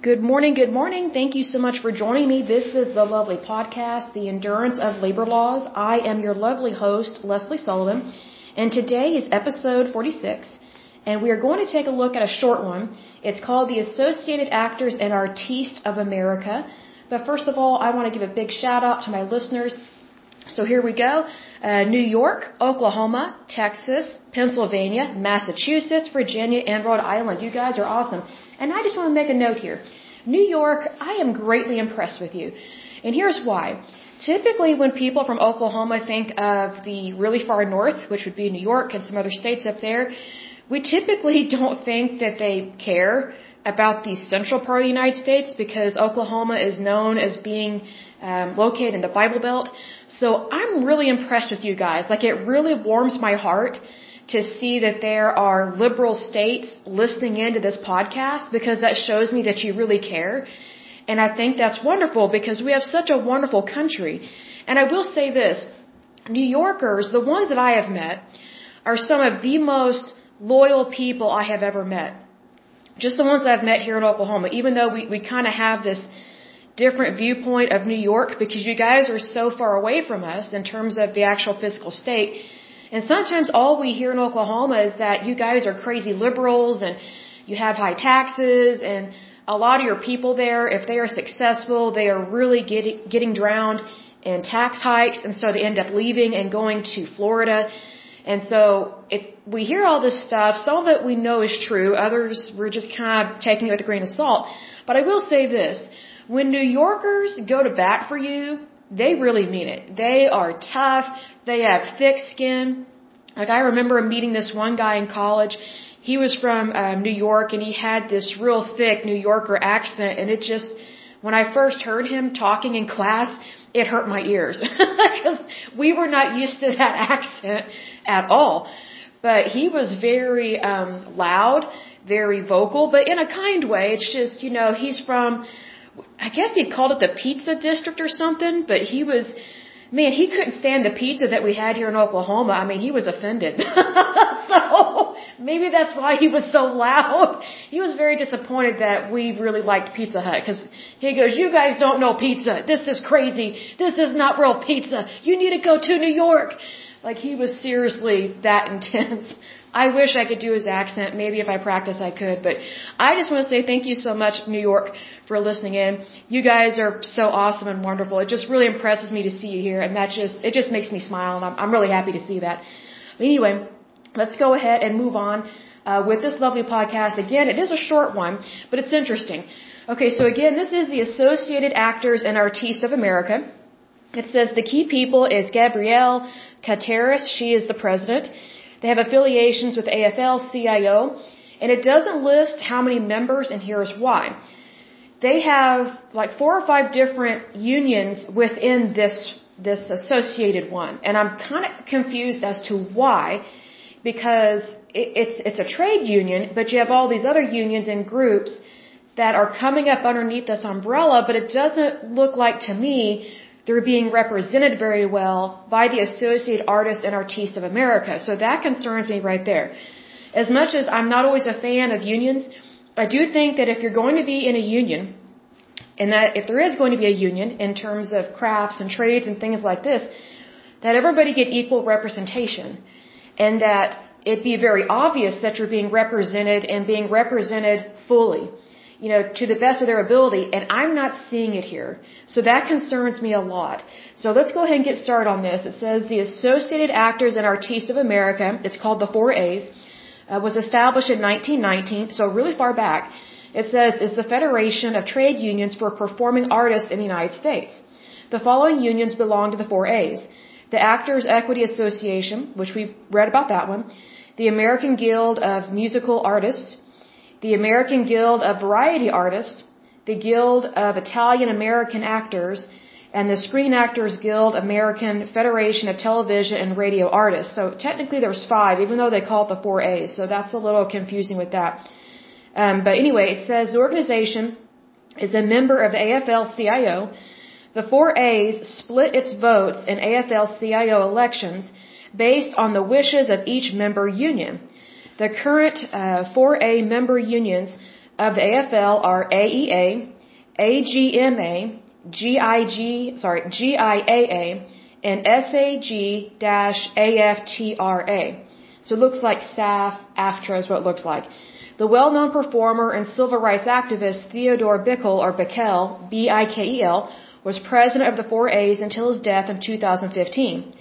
Good morning, good morning. Thank you so much for joining me. This is the lovely podcast, The Endurance of Labor Laws. I am your lovely host, Lesley Sullivan, and today is episode 46, and we are going to take a look at a short one. It's called The Associated Actors and Artistes of America. But first of all, I want to give a big shout out to my listeners. So here we go. Uh, New York, Oklahoma, Texas, Pennsylvania, Massachusetts, Virginia, and Rhode Island. You guys are awesome. And I just want to make a note here. New York, I am greatly impressed with you. And here's why. Typically, when people from Oklahoma think of the really far north, which would be New York and some other states up there, we typically don't think that they care about the central part of the United States because Oklahoma is known as being um, located in the Bible Belt. So I'm really impressed with you guys. Like it really warms my heart to see that there are liberal states listening into this podcast because that shows me that you really care. And I think that's wonderful because we have such a wonderful country. And I will say this, New Yorkers, the ones that I have met, are some of the most loyal people I have ever met. Just the ones that I've met here in Oklahoma, even though we, we kind of have this different viewpoint of New York because you guys are so far away from us in terms of the actual physical state. And sometimes all we hear in Oklahoma is that you guys are crazy liberals and you have high taxes and a lot of your people there, if they are successful, they are really getting, getting drowned in tax hikes and so they end up leaving and going to Florida. And so if we hear all this stuff, some of it we know is true, others we're just kind of taking it with a grain of salt. But I will say this, when New Yorkers go to bat for you, they really mean it. They are tough. They have thick skin. Like I remember meeting this one guy in college. He was from um, New York and he had this real thick New Yorker accent and it just, when I first heard him talking in class, it hurt my ears because we were not used to that accent at all. But he was very um, loud, very vocal, but in a kind way. It's just, you know, he's from I guess he called it the pizza district or something, but he was, man, he couldn't stand the pizza that we had here in Oklahoma. I mean, he was offended. so maybe that's why he was so loud. He was very disappointed that we really liked Pizza Hut because he goes, you guys don't know pizza. This is crazy. This is not real pizza. You need to go to New York. Like he was seriously that intense. I wish I could do his accent. Maybe if I practice I could. But I just want to say thank you so much, New York, for listening in. You guys are so awesome and wonderful. It just really impresses me to see you here. And that just, it just makes me smile. And I'm, I'm really happy to see that. But anyway, let's go ahead and move on uh, with this lovely podcast. Again, it is a short one, but it's interesting. Okay, so again, this is the Associated Actors and Artistes of America. It says the key people is Gabrielle Carteris. She is the president. They have affiliations with AFL-CIO, and it doesn't list how many members, and here's why. They have like four or five different unions within this this associated one, and I'm kind of confused as to why, because it, it's it's a trade union, but you have all these other unions and groups that are coming up underneath this umbrella, but it doesn't look like to me they're being represented very well by the Associated Artists and Artistes of America. So that concerns me right there. As much as I'm not always a fan of unions, I do think that if you're going to be in a union, and that if there is going to be a union in terms of crafts and trades and things like this, that everybody get equal representation. And that it be very obvious that you're being represented and being represented fully you know, to the best of their ability, and I'm not seeing it here. So that concerns me a lot. So let's go ahead and get started on this. It says the Associated Actors and Artists of America, it's called the 4A's, uh, was established in 1919, so really far back. It says is the Federation of Trade Unions for Performing Artists in the United States. The following unions belong to the 4A's. The Actors Equity Association, which we've read about that one, the American Guild of Musical Artists, the American Guild of Variety Artists, the Guild of Italian American Actors, and the Screen Actors Guild American Federation of Television and Radio Artists. So technically there's five, even though they call it the four A's. So that's a little confusing with that. Um, but anyway, it says the organization is a member of the AFL-CIO. The four A's split its votes in AFL-CIO elections based on the wishes of each member union. The current uh, 4A member unions of the AFL are AEA, AGMA, GIG, sorry, GIAA, and SAG-AFTRA. So it looks like SAF, AFTRA is what it looks like. The well-known performer and civil rights activist Theodore Bikel, or Bikel, B-I-K-E-L, was president of the 4As until his death in 2015.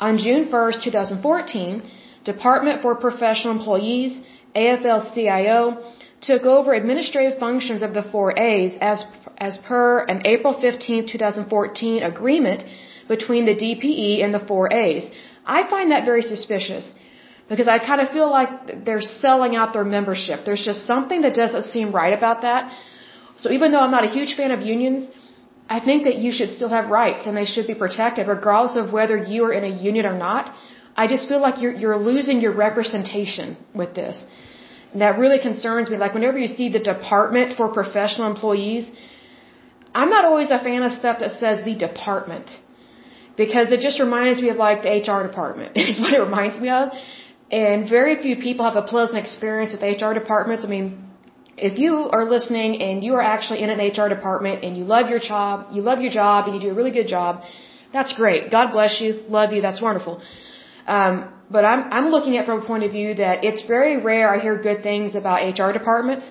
On June 1, 2014, Department for Professional Employees, AFL-CIO, took over administrative functions of the 4As as, as per an April 15, 2014 agreement between the DPE and the 4As. I find that very suspicious because I kind of feel like they're selling out their membership. There's just something that doesn't seem right about that. So even though I'm not a huge fan of unions, I think that you should still have rights and they should be protected regardless of whether you are in a union or not. I just feel like you're, you're losing your representation with this. That really concerns me. Like whenever you see the Department for Professional Employees, I'm not always a fan of stuff that says the department because it just reminds me of like the HR department is what it reminds me of. And very few people have a pleasant experience with HR departments. I mean, if you are listening and you are actually in an HR department and you love your job, you love your job and you do a really good job, that's great. God bless you. Love you. That's wonderful. Um, but I'm, I'm looking at from a point of view that it's very rare I hear good things about HR departments.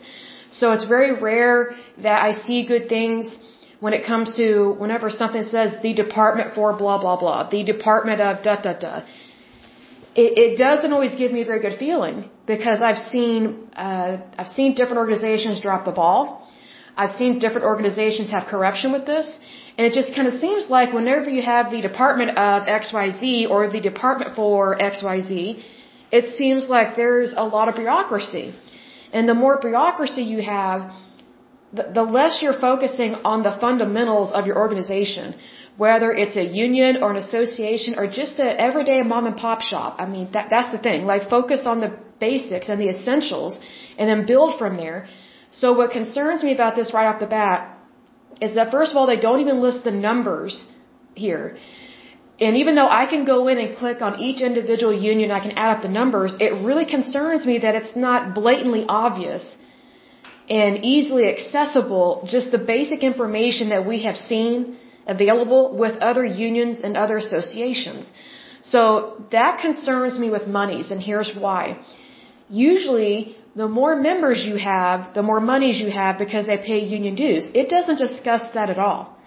So it's very rare that I see good things when it comes to whenever something says the department for blah, blah, blah, the department of da, da, da it, it doesn't always give me a very good feeling because I've seen uh, I've seen different organizations drop the ball. I've seen different organizations have corruption with this, and it just kind of seems like whenever you have the Department of XYZ or the Department for XYZ, it seems like there's a lot of bureaucracy, and the more bureaucracy you have, the, less you're focusing on the fundamentals of your organization whether it's a union or an association or just a everyday mom and pop shop. I mean, that, that's the thing. Like focus on the basics and the essentials and then build from there. So what concerns me about this right off the bat is that first of all, they don't even list the numbers here. And even though I can go in and click on each individual union, I can add up the numbers, it really concerns me that it's not blatantly obvious and easily accessible, just the basic information that we have seen available with other unions and other associations. So that concerns me with monies, and here's why. Usually, the more members you have, the more monies you have because they pay union dues. It doesn't discuss that at all.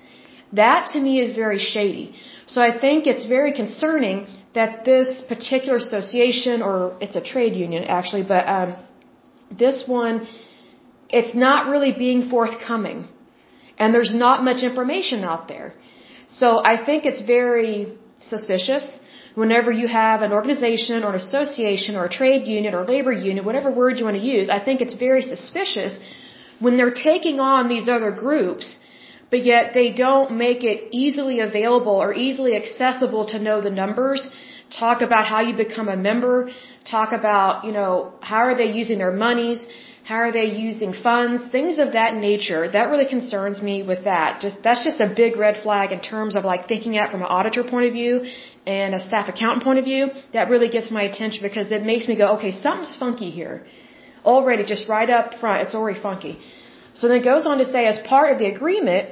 That to me is very shady. So I think it's very concerning that this particular association, or it's a trade union actually, but um, this one, it's not really being forthcoming and there's not much information out there. So I think it's very suspicious whenever you have an organization or an association or a trade union or labor union, whatever word you want to use, I think it's very suspicious when they're taking on these other groups, but yet they don't make it easily available or easily accessible to know the numbers, talk about how you become a member, talk about, you know, how are they using their monies, how are they using funds? Things of that nature. That really concerns me with that. Just that's just a big red flag in terms of like thinking out from an auditor point of view and a staff accountant point of view. That really gets my attention because it makes me go, okay, something's funky here. Already, just right up front, it's already funky. So then it goes on to say, as part of the agreement,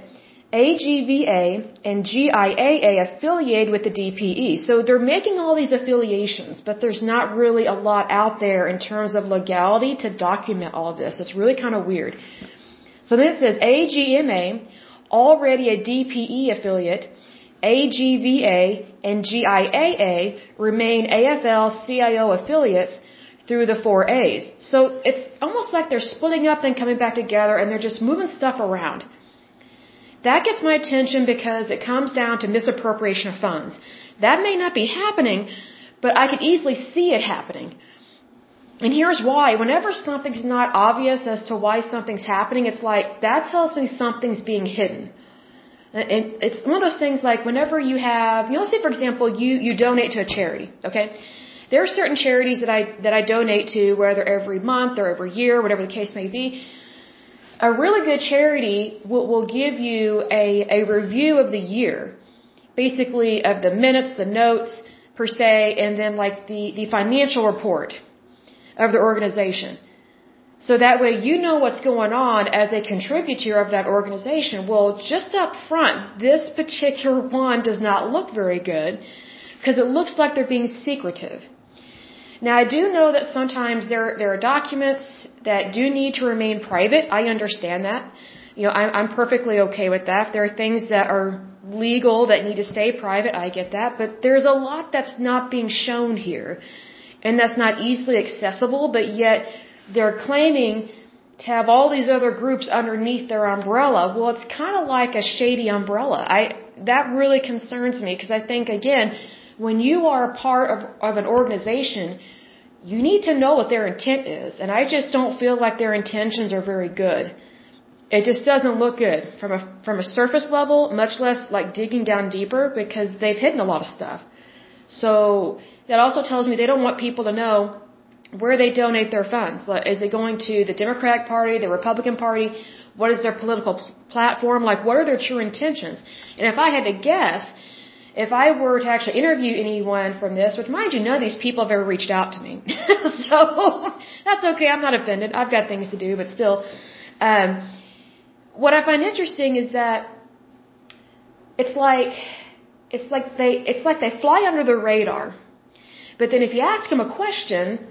AGVA and GIAA affiliated with the DPE. So they're making all these affiliations, but there's not really a lot out there in terms of legality to document all of this. It's really kind of weird. So then it says AGMA, already a DPE affiliate, AGVA and GIAA remain AFL CIO affiliates through the four A's. So it's almost like they're splitting up and coming back together and they're just moving stuff around. That gets my attention because it comes down to misappropriation of funds. That may not be happening, but I can easily see it happening. And here's why. Whenever something's not obvious as to why something's happening, it's like, that tells me something's being hidden. And it's one of those things like whenever you have, you know, say for example, you, you donate to a charity, okay? There are certain charities that I, that I donate to, whether every month or every year, whatever the case may be, a really good charity will, will give you a, a review of the year, basically of the minutes, the notes per se, and then like the, the financial report of the organization. So that way you know what's going on as a contributor of that organization. Well, just up front, this particular one does not look very good because it looks like they're being secretive. Now I do know that sometimes there, there are documents that do need to remain private. I understand that. You know, I'm, I'm perfectly okay with that. If there are things that are legal that need to stay private, I get that. But there's a lot that's not being shown here. And that's not easily accessible, but yet they're claiming to have all these other groups underneath their umbrella. Well, it's kind of like a shady umbrella. I, that really concerns me because I think again, when you are a part of, of an organization, you need to know what their intent is. And I just don't feel like their intentions are very good. It just doesn't look good from a, from a surface level, much less like digging down deeper because they've hidden a lot of stuff. So that also tells me they don't want people to know where they donate their funds. Is it going to the Democratic Party, the Republican Party? What is their political platform? Like, what are their true intentions? And if I had to guess, if I were to actually interview anyone from this, which mind you, none of these people have ever reached out to me. so that's okay. I'm not offended. I've got things to do, but still, um, what I find interesting is that it's like, it's like they, it's like they fly under the radar. But then if you ask them a question,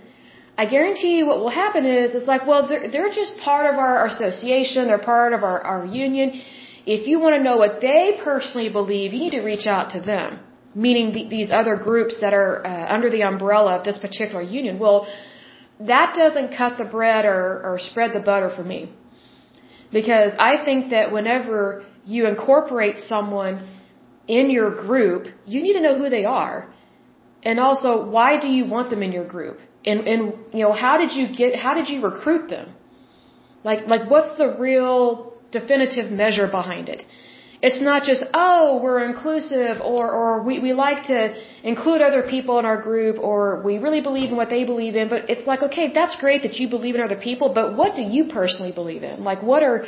I guarantee you what will happen is, it's like, well, they're, they're just part of our association, they're part of our, our union. If you want to know what they personally believe, you need to reach out to them. Meaning the, these other groups that are uh, under the umbrella of this particular union. Well, that doesn't cut the bread or, or spread the butter for me. Because I think that whenever you incorporate someone in your group, you need to know who they are. And also, why do you want them in your group? and and you know how did you get how did you recruit them like like what's the real definitive measure behind it it's not just oh we're inclusive or or we we like to include other people in our group or we really believe in what they believe in but it's like okay that's great that you believe in other people but what do you personally believe in like what are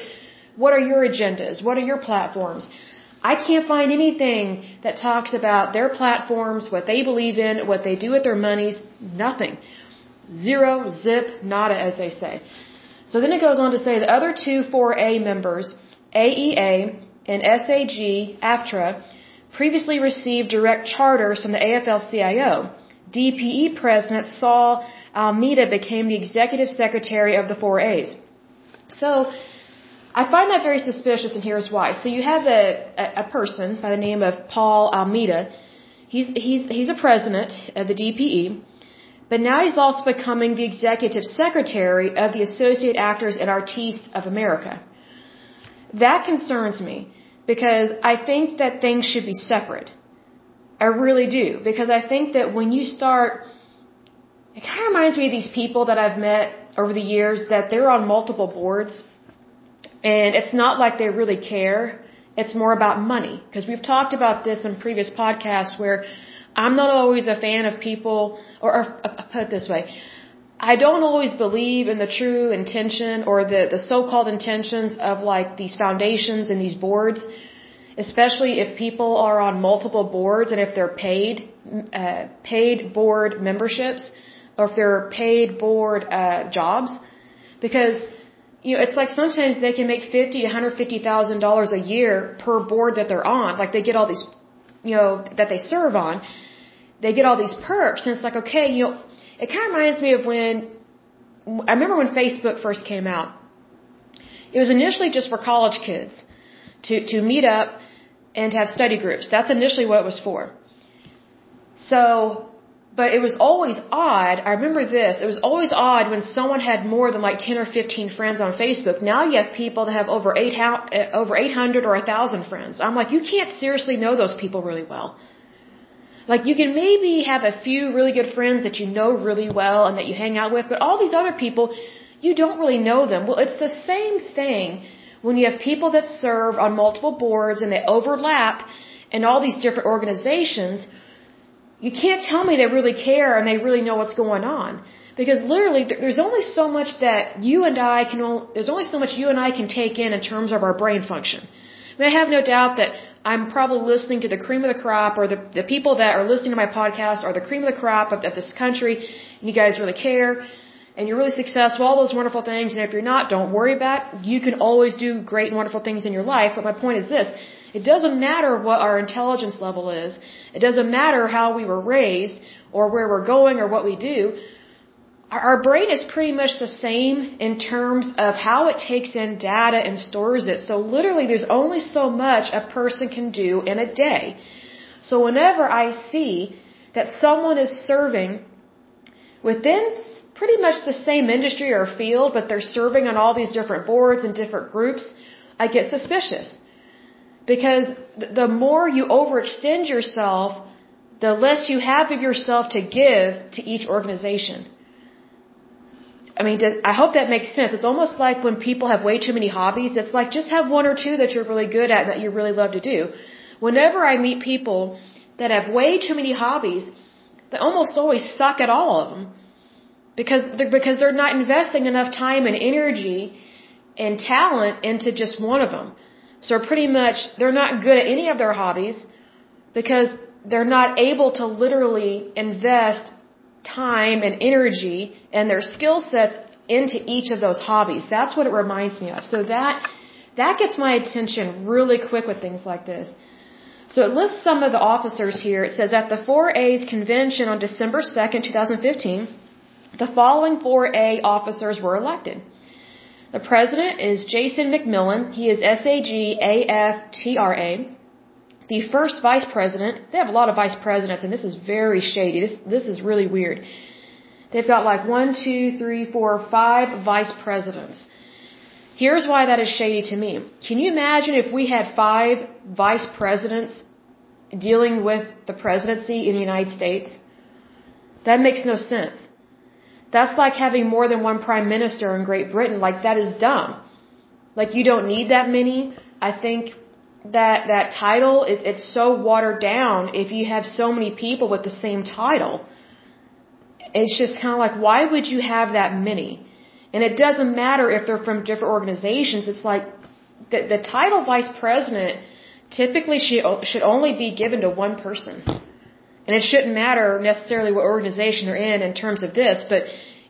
what are your agendas what are your platforms I can't find anything that talks about their platforms, what they believe in, what they do with their monies, nothing. Zero, zip, nada, as they say. So then it goes on to say the other two 4A members, AEA and SAG AFTRA, previously received direct charters from the AFL-CIO. DPE President Paul Almeida became the executive secretary of the 4As. So, I find that very suspicious, and here's why. So you have a, a, a person by the name of Paul Almeida. He's, he's, he's a president of the DPE. But now he's also becoming the executive secretary of the Associate Actors and Artistes of America. That concerns me because I think that things should be separate. I really do. Because I think that when you start, it kind of reminds me of these people that I've met over the years that they're on multiple boards and it's not like they really care. It's more about money. Because we've talked about this in previous podcasts where I'm not always a fan of people, or, or uh, put it this way, I don't always believe in the true intention or the, the so-called intentions of like these foundations and these boards, especially if people are on multiple boards and if they're paid, uh, paid board memberships or if they're paid board, uh, jobs. Because, you know, it's like sometimes they can make fifty, one hundred fifty thousand dollars a year per board that they're on. Like they get all these, you know, that they serve on they get all these perks, and it's like, okay, you know, it kind of reminds me of when I remember when Facebook first came out. It was initially just for college kids to to meet up and have study groups. That's initially what it was for. So, but it was always odd. I remember this. It was always odd when someone had more than like 10 or 15 friends on Facebook. Now you have people that have over 8 eh, over 800 or 1000 friends. I'm like, you can't seriously know those people really well. Like you can maybe have a few really good friends that you know really well and that you hang out with, but all these other people, you don't really know them. Well, it's the same thing when you have people that serve on multiple boards and they overlap in all these different organizations. You can't tell me they really care and they really know what's going on. Because literally, there's only so much that you and I can, there's only so much you and I can take in in terms of our brain function. I, mean, I have no doubt that I'm probably listening to the cream of the crop or the, the people that are listening to my podcast are the cream of the crop of, of this country and you guys really care. and you're really successful, all those wonderful things, and if you're not, don't worry about it. You can always do great and wonderful things in your life, but my point is this. It doesn't matter what our intelligence level is. It doesn't matter how we were raised or where we're going or what we do. Our brain is pretty much the same in terms of how it takes in data and stores it. So literally there's only so much a person can do in a day. So whenever I see that someone is serving within pretty much the same industry or field, but they're serving on all these different boards and different groups, I get suspicious. Because the more you overextend yourself, the less you have of yourself to give to each organization. I mean, I hope that makes sense. It's almost like when people have way too many hobbies, it's like just have one or two that you're really good at and that you really love to do. Whenever I meet people that have way too many hobbies, they almost always suck at all of them because they're, because they're not investing enough time and energy and talent into just one of them. So pretty much they're not good at any of their hobbies because they're not able to literally invest time and energy and their skill sets into each of those hobbies. That's what it reminds me of. So that that gets my attention really quick with things like this. So it lists some of the officers here. It says at the 4A's convention on December 2nd, 2015, the following 4A officers were elected. The president is Jason McMillan. He is SAG-AFTRA. The first vice president, they have a lot of vice presidents, and this is very shady. This this is really weird. They've got like one, two, three, four, five vice presidents. Here's why that is shady to me. Can you imagine if we had five vice presidents dealing with the presidency in the United States? That makes no sense. That's like having more than one prime minister in Great Britain. Like that is dumb. Like you don't need that many. I think that that title it, it's so watered down if you have so many people with the same title. It's just kind of like why would you have that many? And it doesn't matter if they're from different organizations. It's like the, the title vice president typically should, should only be given to one person. And it shouldn't matter necessarily what organization they're in in terms of this but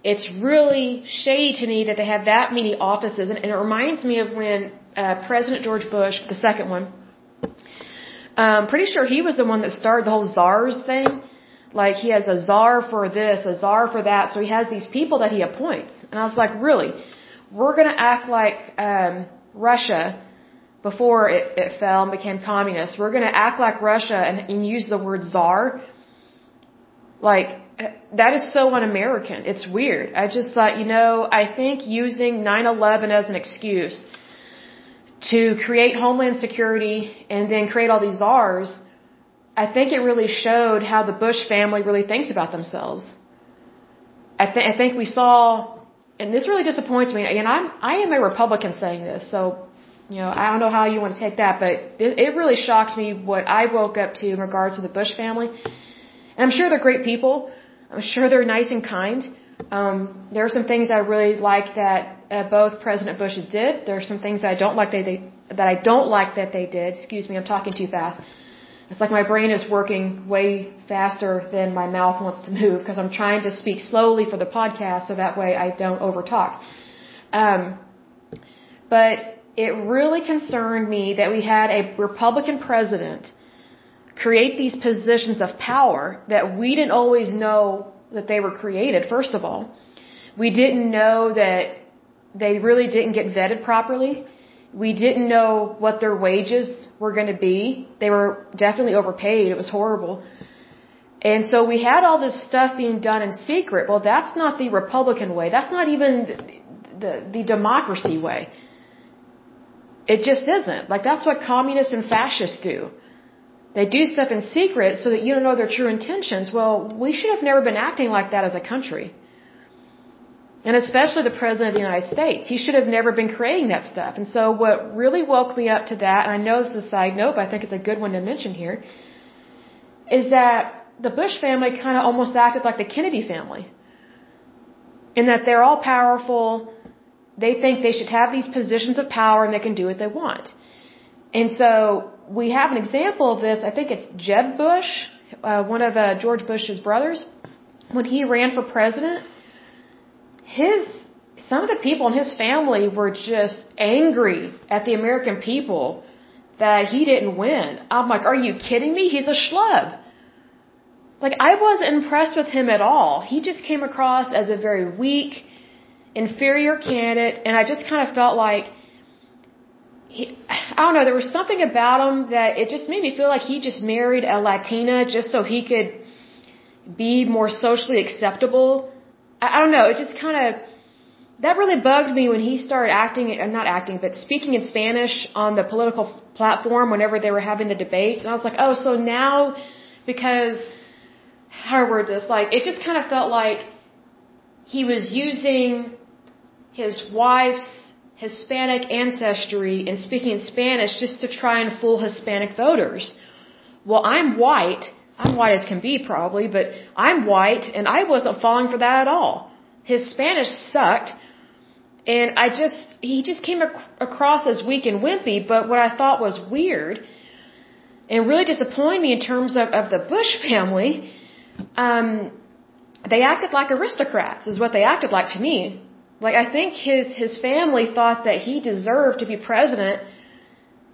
it's really shady to me that they have that many offices. And, and it reminds me of when uh, President George Bush, the second one. Um, pretty sure he was the one that started the whole czars thing. Like he has a czar for this, a czar for that. So he has these people that he appoints. And I was like, really? We're going to act like um, Russia before it, it fell and became communist. We're going to act like Russia and, and use the word czar. Like, that is so un-American. It's weird. I just thought, you know, I think using 9-11 as an excuse to create Homeland Security and then create all these czars, I think it really showed how the Bush family really thinks about themselves. I, th- I think we saw, and this really disappoints me, and I'm, I am a Republican saying this, so, you know, I don't know how you want to take that, but it, it really shocked me what I woke up to in regards to the Bush family. And I'm sure they're great people. I'm sure they're nice and kind. Um, there are some things I really like that uh, both President Bushes did. There are some things that I don't like they, they that I don't like that they did. Excuse me, I'm talking too fast. It's like my brain is working way faster than my mouth wants to move because I'm trying to speak slowly for the podcast so that way I don't overtalk. Um, but it really concerned me that we had a Republican president create these positions of power that we didn't always know that they were created, first of all. We didn't know that they really didn't get vetted properly. We didn't know what their wages were going to be. They were definitely overpaid. It was horrible. And so we had all this stuff being done in secret. Well, that's not the Republican way. That's not even the, the, the democracy way. It just isn't. Like that's what communists and fascists do. They do stuff in secret so that you don't know their true intentions. Well, we should have never been acting like that as a country. And especially the President of the United States. He should have never been creating that stuff. And so what really woke me up to that, and I know this is a side note, but I think it's a good one to mention here, is that the Bush family kind of almost acted like the Kennedy family. In that they're all powerful, they think they should have these positions of power and they can do what they want. And so we have an example of this, I think it's Jeb Bush, uh, one of uh, George Bush's brothers, when he ran for president his some of the people in his family were just angry at the American people that he didn't win. I'm like, are you kidding me? He's a schlub. Like, I wasn't impressed with him at all. He just came across as a very weak, inferior candidate, and I just kind of felt like, he, I don't know, there was something about him that it just made me feel like he just married a Latina just so he could be more socially acceptable. I, don't know, it just kind of, that really bugged me when he started acting, uh, not acting, but speaking in Spanish on the political platform whenever they were having the debates. And I was like, oh, so now, because, how do word this? Like, it just kind of felt like he was using his wife's Hispanic ancestry and speaking in Spanish just to try and fool Hispanic voters. Well, I'm white. I'm white as can be, probably, but I'm white, and I wasn't falling for that at all. His Spanish sucked and I just, he just came ac- across as weak and wimpy, but what I thought was weird and really disappointed me in terms of, of the Bush family, um, they acted like aristocrats, is what they acted like to me. Like, I think his, his family thought that he deserved to be president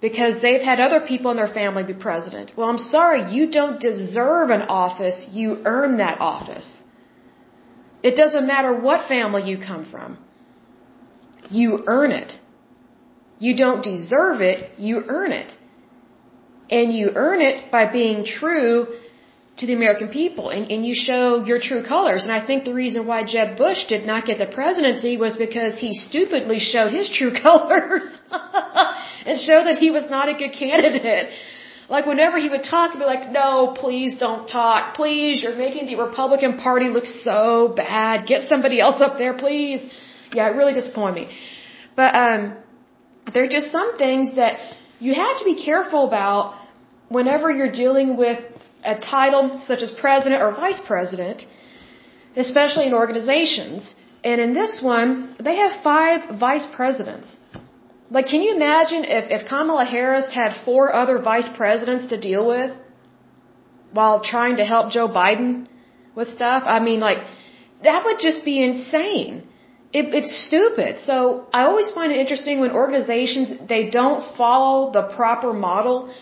because they've had other people in their family be president. Well, I'm sorry, you don't deserve an office, you earn that office. It doesn't matter what family you come from. You earn it. You don't deserve it, you earn it. And you earn it by being true to the American people and, and you show your true colors. And I think the reason why Jeb Bush did not get the presidency was because he stupidly showed his true colors and show that he was not a good candidate. Like whenever he would talk, he'd be like, no, please don't talk. Please, you're making the Republican Party look so bad. Get somebody else up there, please yeah, it really disappointed me. But um, there are just some things that you have to be careful about whenever you're dealing with a title such as president or vice president, especially in organizations. And in this one, they have five vice presidents. Like, can you imagine if, if Kamala Harris had four other vice presidents to deal with while trying to help Joe Biden with stuff? I mean, like, that would just be insane it, it's stupid. So I always find it interesting when organizations they don't follow the proper model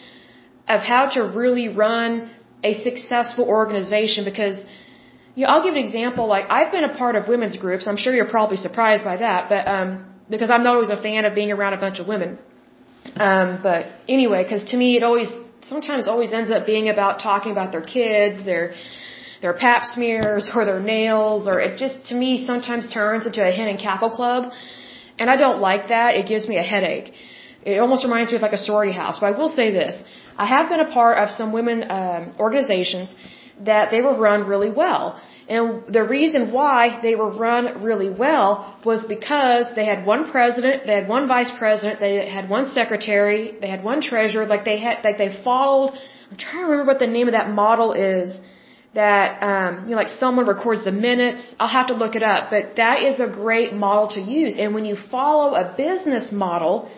of how to really run a successful organization because you know, I'll give an example like I've been a part of women's groups. I'm sure you're probably surprised by that, but um because I'm not always a fan of being around a bunch of women. Um but anyway, cuz to me it always sometimes always ends up being about talking about their kids, their their pap smears or their nails or it just to me sometimes turns into a hen and cackle club and I don't like that. It gives me a headache. It almost reminds me of like a sorority house. But I will say this. I have been a part of some women um, organizations that they were run really well. And the reason why they were run really well was because they had one president, they had one vice president, they had one secretary, they had one treasurer, like they had, like they followed, I'm trying to remember what the name of that model is that um, you know, like someone records the minutes. I'll have to look it up, but that is a great model to use. And when you follow a business model,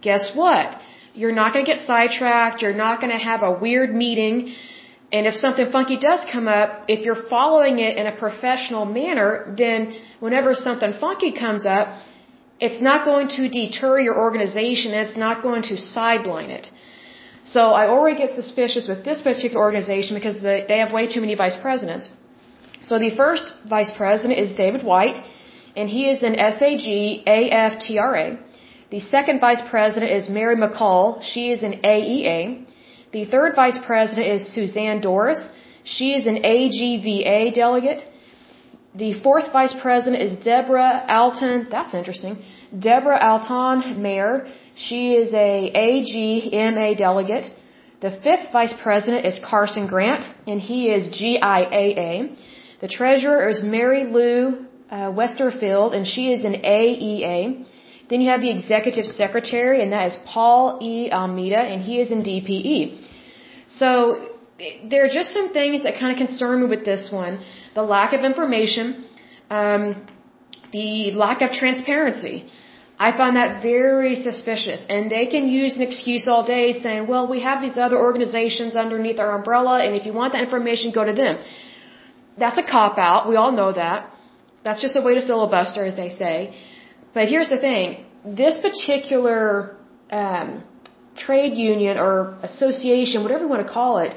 guess what? You're not going to get sidetracked. You're not going to have a weird meeting. And if something funky does come up, if you're following it in a professional manner, then whenever something funky comes up, it's not going to deter your organization. and It's not going to sideline it. So I already get suspicious with this particular organization because they have way too many vice presidents. So the first vice president is David White, and he is an SAG AFTRA. The second vice president is Mary McColl. She is an AEA. The third vice president is Suzanne Doris. She is an AGVA delegate. The fourth vice president is Deborah Alton. That's interesting. Deborah Alton mayor. She is a AGMA delegate. The fifth vice president is Carson Grant, and he is GIAA. The treasurer is Mary Lou uh, Westerfield, and she is an AEA. Then you have the executive secretary, and that is Paul E. Almeida, and he is in DPE. So there are just some things that kind of concern me with this one the lack of information, um, the lack of transparency. I find that very suspicious. And they can use an excuse all day saying, well, we have these other organizations underneath our umbrella, and if you want that information, go to them. That's a cop out. We all know that. That's just a way to filibuster, as they say. But here's the thing: this particular um, trade union or association, whatever you want to call it,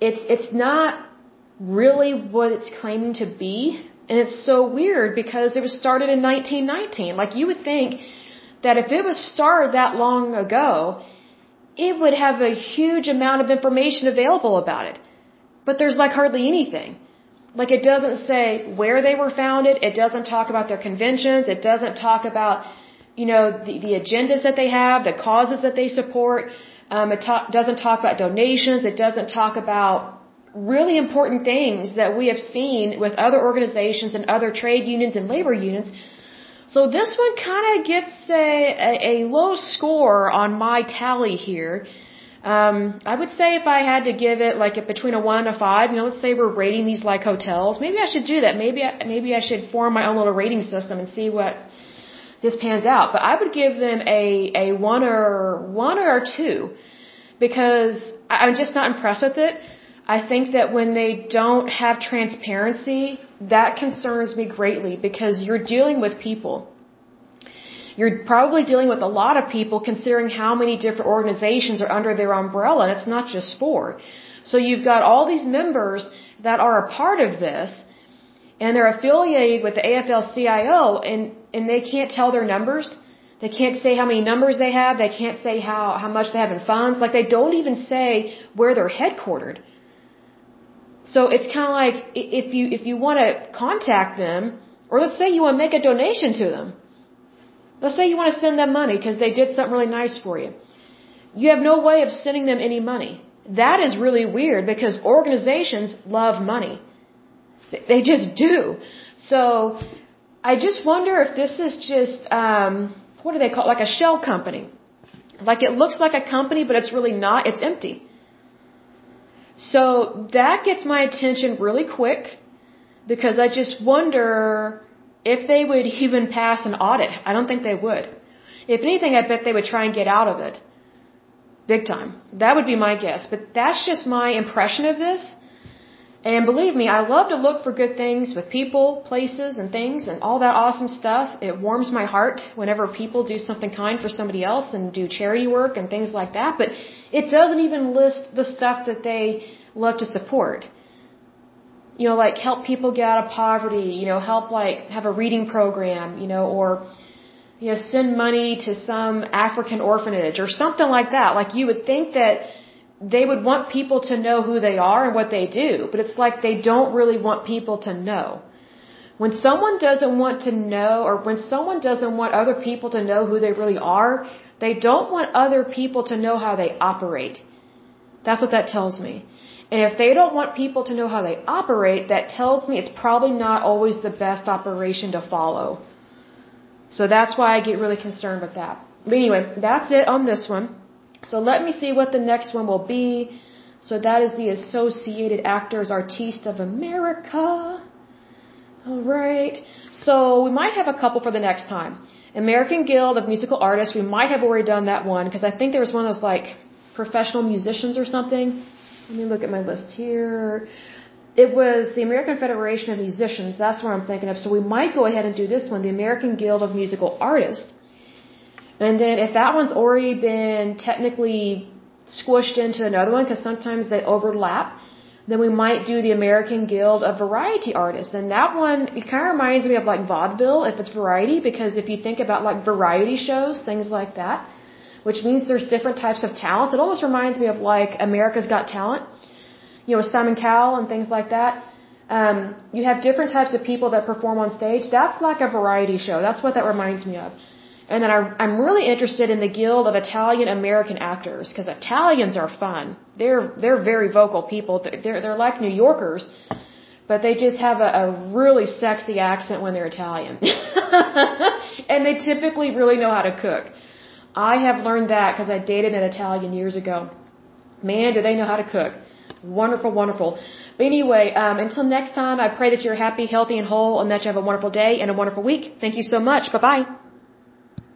it's it's not really what it's claiming to be. And it's so weird because it was started in 1919. Like you would think that if it was started that long ago, it would have a huge amount of information available about it. But there's like hardly anything. Like it doesn't say where they were founded. It doesn't talk about their conventions. It doesn't talk about, you know, the, the agendas that they have, the causes that they support. Um, it ta- doesn't talk about donations. It doesn't talk about really important things that we have seen with other organizations and other trade unions and labor unions. So this one kind of gets a, a, a, low score on my tally here. Um, I would say if I had to give it like a, between a one and a five, you know, let's say we're rating these like hotels. Maybe I should do that. Maybe I, maybe I should form my own little rating system and see what this pans out. But I would give them a a one or one or two because I'm just not impressed with it. I think that when they don't have transparency, that concerns me greatly because you're dealing with people. You're probably dealing with a lot of people considering how many different organizations are under their umbrella, and it's not just four. So you've got all these members that are a part of this, and they're affiliated with the AFL-CIO, and, and they can't tell their numbers. They can't say how many numbers they have. They can't say how, how much they have in funds. Like they don't even say where they're headquartered. So it's kind of like if you if you want to contact them, or let's say you want to make a donation to them. Let's say you want to send them money because they did something really nice for you. You have no way of sending them any money. That is really weird because organizations love money. They just do. So I just wonder if this is just um, what do they call it? like a shell company. Like it looks like a company, but it's really not. It's empty. So that gets my attention really quick because I just wonder if they would even pass an audit. I don't think they would. If anything, I bet they would try and get out of it. Big time. That would be my guess. But that's just my impression of this. And believe me, I love to look for good things with people, places, and things, and all that awesome stuff. It warms my heart whenever people do something kind for somebody else and do charity work and things like that. But it doesn't even list the stuff that they love to support. You know, like help people get out of poverty, you know, help like have a reading program, you know, or, you know, send money to some African orphanage or something like that. Like you would think that they would want people to know who they are and what they do, but it's like they don't really want people to know. When someone doesn't want to know or when someone doesn't want other people to know who they really are, they don't want other people to know how they operate. That's what that tells me. And if they don't want people to know how they operate, that tells me it's probably not always the best operation to follow. So that's why I get really concerned with that. But anyway, that's it on this one. So let me see what the next one will be. So that is the Associated Actors Artistes of America. Alright. So we might have a couple for the next time. American Guild of Musical Artists, we might have already done that one because I think there was one of those like professional musicians or something. Let me look at my list here. It was the American Federation of Musicians. That's what I'm thinking of. So we might go ahead and do this one, the American Guild of Musical Artists. And then if that one's already been technically squished into another one, because sometimes they overlap, then we might do the American Guild of Variety Artists. And that one, it kind of reminds me of like vaudeville if it's variety, because if you think about like variety shows, things like that, which means there's different types of talents. It almost reminds me of like America's Got Talent, you know, Simon Cowell and things like that. Um, you have different types of people that perform on stage. That's like a variety show. That's what that reminds me of. And then I, I'm really interested in the Guild of Italian American Actors because Italians are fun. They're they're very vocal people. They're they're like New Yorkers, but they just have a, a really sexy accent when they're Italian, and they typically really know how to cook. I have learned that because I dated an Italian years ago. Man, do they know how to cook. Wonderful, wonderful. But anyway, um, until next time, I pray that you're happy, healthy, and whole, and that you have a wonderful day and a wonderful week. Thank you so much. Bye bye.